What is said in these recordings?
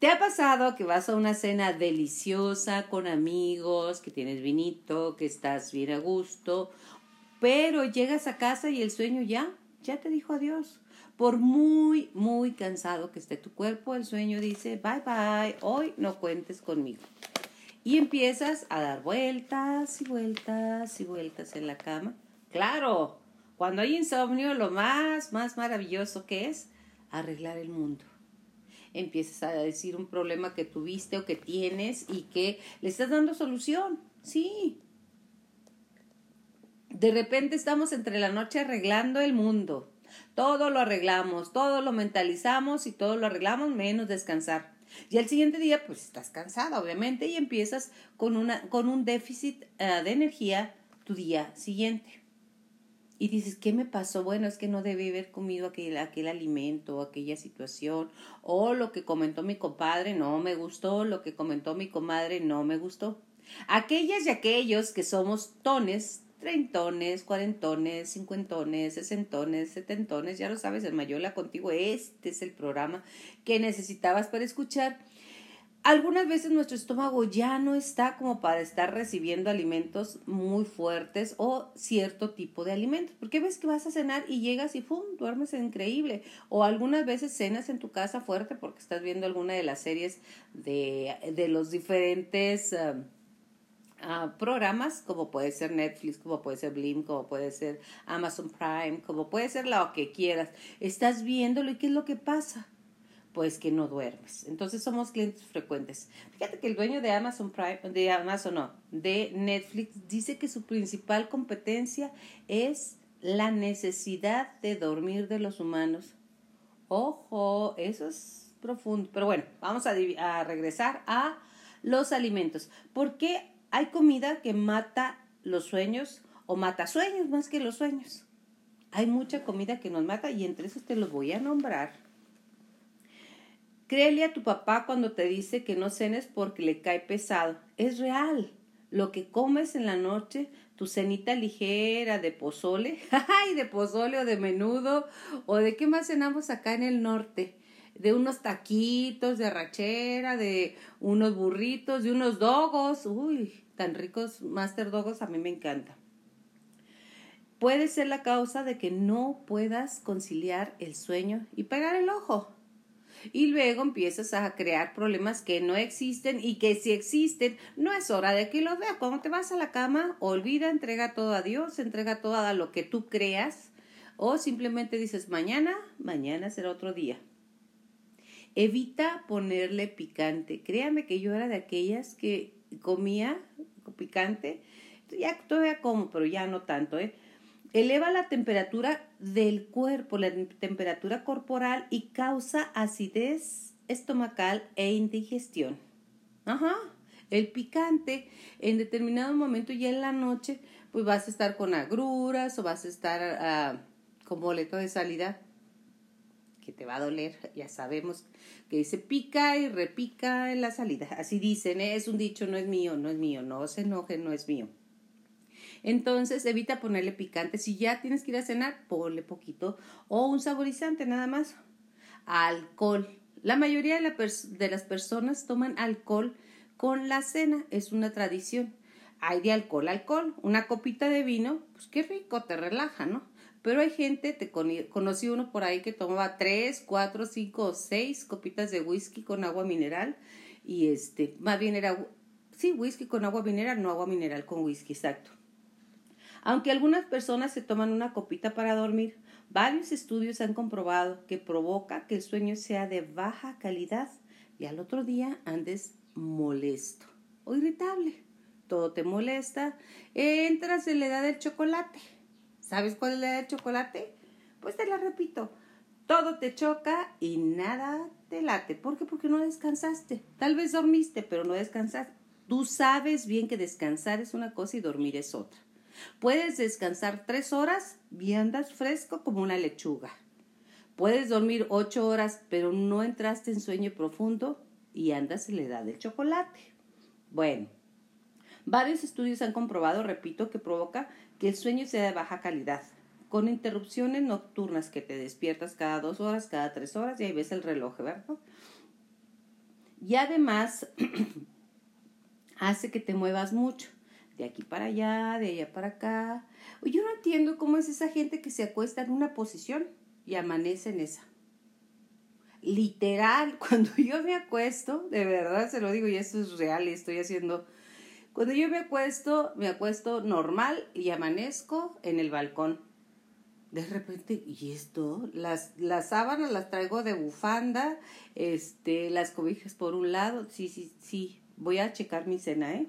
¿Te ha pasado que vas a una cena deliciosa con amigos, que tienes vinito, que estás bien a gusto, pero llegas a casa y el sueño ya, ya te dijo adiós? Por muy, muy cansado que esté tu cuerpo, el sueño dice, bye bye, hoy no cuentes conmigo. Y empiezas a dar vueltas y vueltas y vueltas en la cama. Claro, cuando hay insomnio, lo más, más maravilloso que es arreglar el mundo empiezas a decir un problema que tuviste o que tienes y que le estás dando solución. Sí. De repente estamos entre la noche arreglando el mundo. Todo lo arreglamos, todo lo mentalizamos y todo lo arreglamos menos descansar. Y al siguiente día, pues estás cansada, obviamente, y empiezas con, una, con un déficit eh, de energía tu día siguiente y dices, ¿qué me pasó? Bueno, es que no debí haber comido aquel, aquel alimento aquella situación, o lo que comentó mi compadre no me gustó, lo que comentó mi comadre no me gustó. Aquellas y aquellos que somos tones, treintones, cuarentones, cincuentones, sesentones, setentones, ya lo sabes, el Mayola contigo, este es el programa que necesitabas para escuchar algunas veces nuestro estómago ya no está como para estar recibiendo alimentos muy fuertes o cierto tipo de alimentos. Porque ves que vas a cenar y llegas y ¡pum! duermes increíble. O algunas veces cenas en tu casa fuerte porque estás viendo alguna de las series de, de los diferentes um, uh, programas, como puede ser Netflix, como puede ser Blim, como puede ser Amazon Prime, como puede ser lo que quieras. Estás viéndolo y ¿qué es lo que pasa? Pues que no duermes. Entonces somos clientes frecuentes. Fíjate que el dueño de Amazon Prime, de Amazon no, de Netflix, dice que su principal competencia es la necesidad de dormir de los humanos. Ojo, eso es profundo. Pero bueno, vamos a, regresar a los alimentos. ¿Por qué hay comida que mata los sueños o mata sueños más que los sueños? Hay mucha comida que nos mata y entre esos te los voy a nombrar Créele a tu papá cuando te dice que no cenes porque le cae pesado. Es real. Lo que comes en la noche, tu cenita ligera de pozole, ay, de pozole o de menudo, o de qué más cenamos acá en el norte, de unos taquitos de arrachera, de unos burritos, de unos dogos, uy, tan ricos Master Dogos, a mí me encanta. Puede ser la causa de que no puedas conciliar el sueño y pegar el ojo y luego empiezas a crear problemas que no existen y que si existen no es hora de que los veas. Cuando te vas a la cama, olvida, entrega todo a Dios, entrega todo a lo que tú creas o simplemente dices mañana, mañana será otro día. Evita ponerle picante. Créame que yo era de aquellas que comía picante. Ya todavía como, pero ya no tanto, ¿eh? Eleva la temperatura del cuerpo, la temperatura corporal y causa acidez estomacal e indigestión. Ajá. El picante en determinado momento ya en la noche, pues vas a estar con agruras o vas a estar ah, con boleto de salida que te va a doler, ya sabemos que dice pica y repica en la salida. Así dicen, ¿eh? es un dicho, no es mío, no es mío, no se enoje, no es mío. Entonces evita ponerle picante. Si ya tienes que ir a cenar, ponle poquito. O un saborizante nada más. Alcohol. La mayoría de, las personas toman alcohol con la cena. Es una tradición. Hay de alcohol alcohol. Una copita de vino, pues qué rico, te relaja, ¿no? Pero hay gente, te conocí uno por ahí que tomaba tres, cuatro, cinco o seis copitas de whisky con agua mineral. Y este, más bien era, sí, whisky con agua mineral, no agua mineral con whisky, exacto. Aunque algunas personas se toman una copita para dormir, varios estudios han comprobado que provoca que el sueño sea de baja calidad y al otro día andes molesto o irritable. Todo te molesta. Entras en la edad del chocolate. ¿Sabes cuál es la edad del chocolate? Pues te la repito. Todo te choca y nada te late. ¿Por qué? Porque no descansaste. Tal vez dormiste, pero no descansaste. Tú sabes bien que descansar es una cosa y dormir es otra. Puedes descansar tres horas y andas fresco como una lechuga. Puedes dormir ocho horas, pero no entraste en sueño profundo y andas en la edad del chocolate. Bueno, varios estudios han comprobado, repito, que provoca que el sueño sea de baja calidad, con interrupciones nocturnas que te despiertas cada dos horas, cada tres horas y ahí ves el reloj, ¿verdad? Y además hace que te muevas mucho, de aquí para allá, de allá para acá. Yo no entiendo cómo es esa gente que se acuesta en una posición y amanece en esa. Literal, cuando yo me acuesto, de verdad se lo digo y esto es real y estoy haciendo... Cuando yo me acuesto, me acuesto normal y amanezco en el balcón. De repente, ¿y esto? Las, las sábanas las traigo de bufanda, este, las cobijas por un lado. Sí, sí, sí, voy a checar mi cena, ¿eh?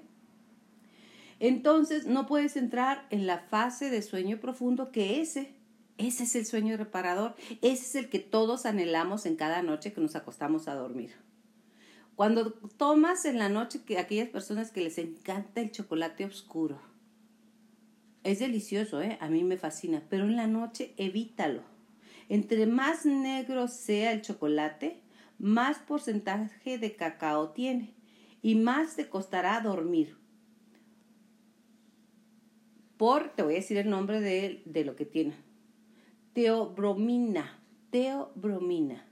Entonces, no puedes entrar en la fase de sueño profundo que ese ese es el sueño reparador, ese es el que todos anhelamos en cada noche que nos acostamos a dormir. Cuando tomas en la noche que aquellas personas que les encanta el chocolate oscuro, es delicioso, ¿eh? a mí me fascina, pero en la noche evítalo. Entre más negro sea el chocolate, más porcentaje de cacao tiene y más te costará dormir. Por, te voy a decir el nombre de, de lo que tiene teobromina, teobromina,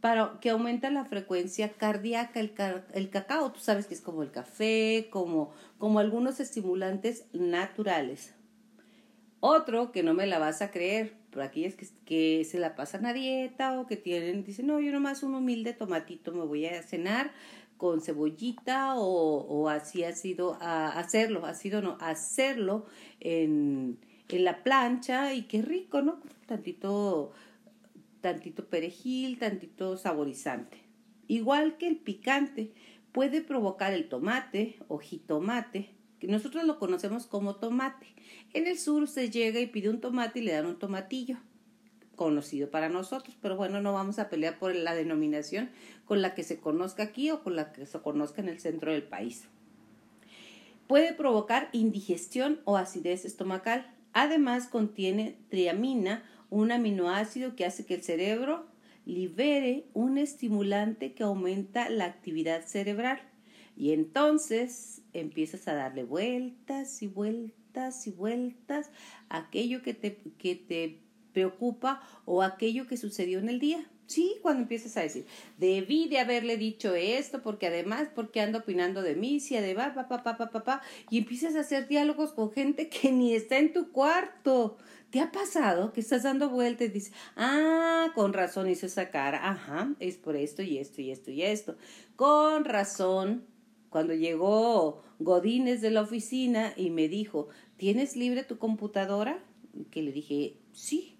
para que aumenta la frecuencia cardíaca. El, el, cacao, tú sabes que es como el café, como, como algunos estimulantes naturales. Otro que no me la vas a creer, por aquellas que, que se la pasan a dieta o que tienen, dicen, no, yo nomás un humilde tomatito me voy a cenar con cebollita o, o así ha sido a hacerlo, ha sido no, hacerlo en, en la plancha y qué rico, ¿no? Tantito, tantito perejil, tantito saborizante. Igual que el picante, puede provocar el tomate o jitomate, que nosotros lo conocemos como tomate. En el sur se llega y pide un tomate y le dan un tomatillo, conocido para nosotros, pero bueno, no vamos a pelear por la denominación con la que se conozca aquí o con la que se conozca en el centro del país. Puede provocar indigestión o acidez estomacal. Además contiene triamina, un aminoácido que hace que el cerebro libere un estimulante que aumenta la actividad cerebral. Y entonces empiezas a darle vueltas y vueltas y vueltas a aquello que te, que te preocupa o aquello que sucedió en el día. Sí, cuando empiezas a decir, debí de haberle dicho esto, porque además, porque ando opinando de mí, si además, papá, papá, papá, y empiezas a hacer diálogos con gente que ni está en tu cuarto. ¿Te ha pasado que estás dando vueltas y dices, ah, con razón hizo esa cara, ajá, es por esto y esto y esto y esto. Con razón, cuando llegó Godínez de la oficina y me dijo, ¿tienes libre tu computadora? Que le dije, sí,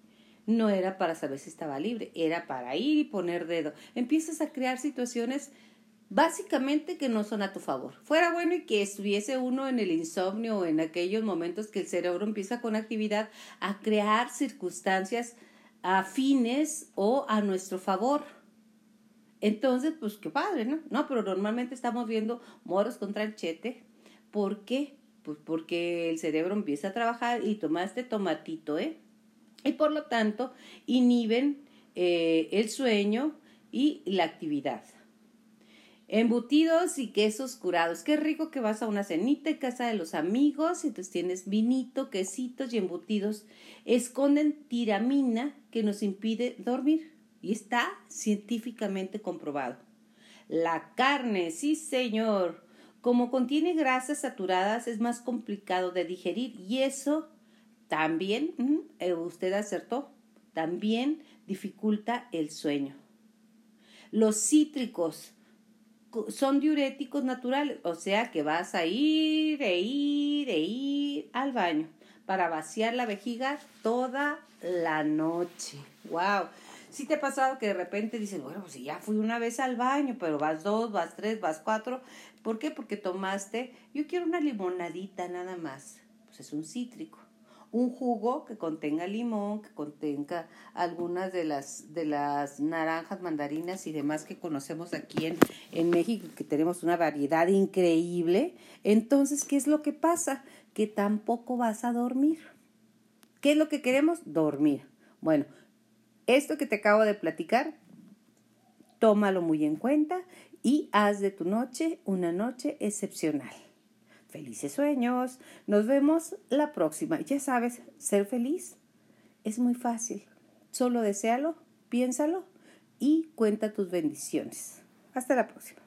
no era para saber si estaba libre, era para ir y poner dedo. Empiezas a crear situaciones básicamente que no son a tu favor. Fuera bueno y que estuviese uno en el insomnio o en aquellos momentos que el cerebro empieza con actividad a crear circunstancias afines o a nuestro favor. Entonces, pues qué padre, ¿no? No, pero normalmente estamos viendo moros con tranchete. ¿Por qué? Pues porque el cerebro empieza a trabajar y tomaste tomatito, ¿eh? Y por lo tanto inhiben eh, el sueño y la actividad. Embutidos y quesos curados. Qué rico que vas a una cenita en casa de los amigos y entonces tienes vinito, quesitos y embutidos. Esconden tiramina que nos impide dormir y está científicamente comprobado. La carne, sí señor, como contiene grasas saturadas es más complicado de digerir y eso también, eh, usted acertó, también dificulta el sueño. Los cítricos son diuréticos naturales, o sea que vas a ir e ir e ir al baño para vaciar la vejiga toda la noche. ¡Wow! Si te ha pasado que de repente dices, bueno, pues ya fui una vez al baño, pero vas dos, vas tres, vas cuatro. ¿Por qué? Porque tomaste, yo quiero una limonadita nada más. Pues es un cítrico un jugo que contenga limón, que contenga algunas de las, de las naranjas, mandarinas y demás que conocemos aquí en, en México, que tenemos una variedad increíble. Entonces, ¿qué es lo que pasa? Que tampoco vas a dormir. ¿Qué es lo que queremos? Dormir. Bueno, esto que te acabo de platicar, tómalo muy en cuenta y haz de tu noche una noche excepcional. Felices sueños. Nos vemos la próxima. Ya sabes, ser feliz es muy fácil. Solo deséalo, piénsalo y cuenta tus bendiciones. Hasta la próxima.